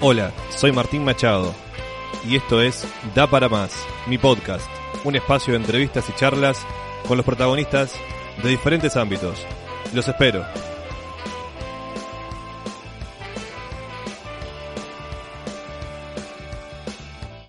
Hola, soy Martín Machado y esto es Da para Más, mi podcast, un espacio de entrevistas y charlas con los protagonistas de diferentes ámbitos. Los espero.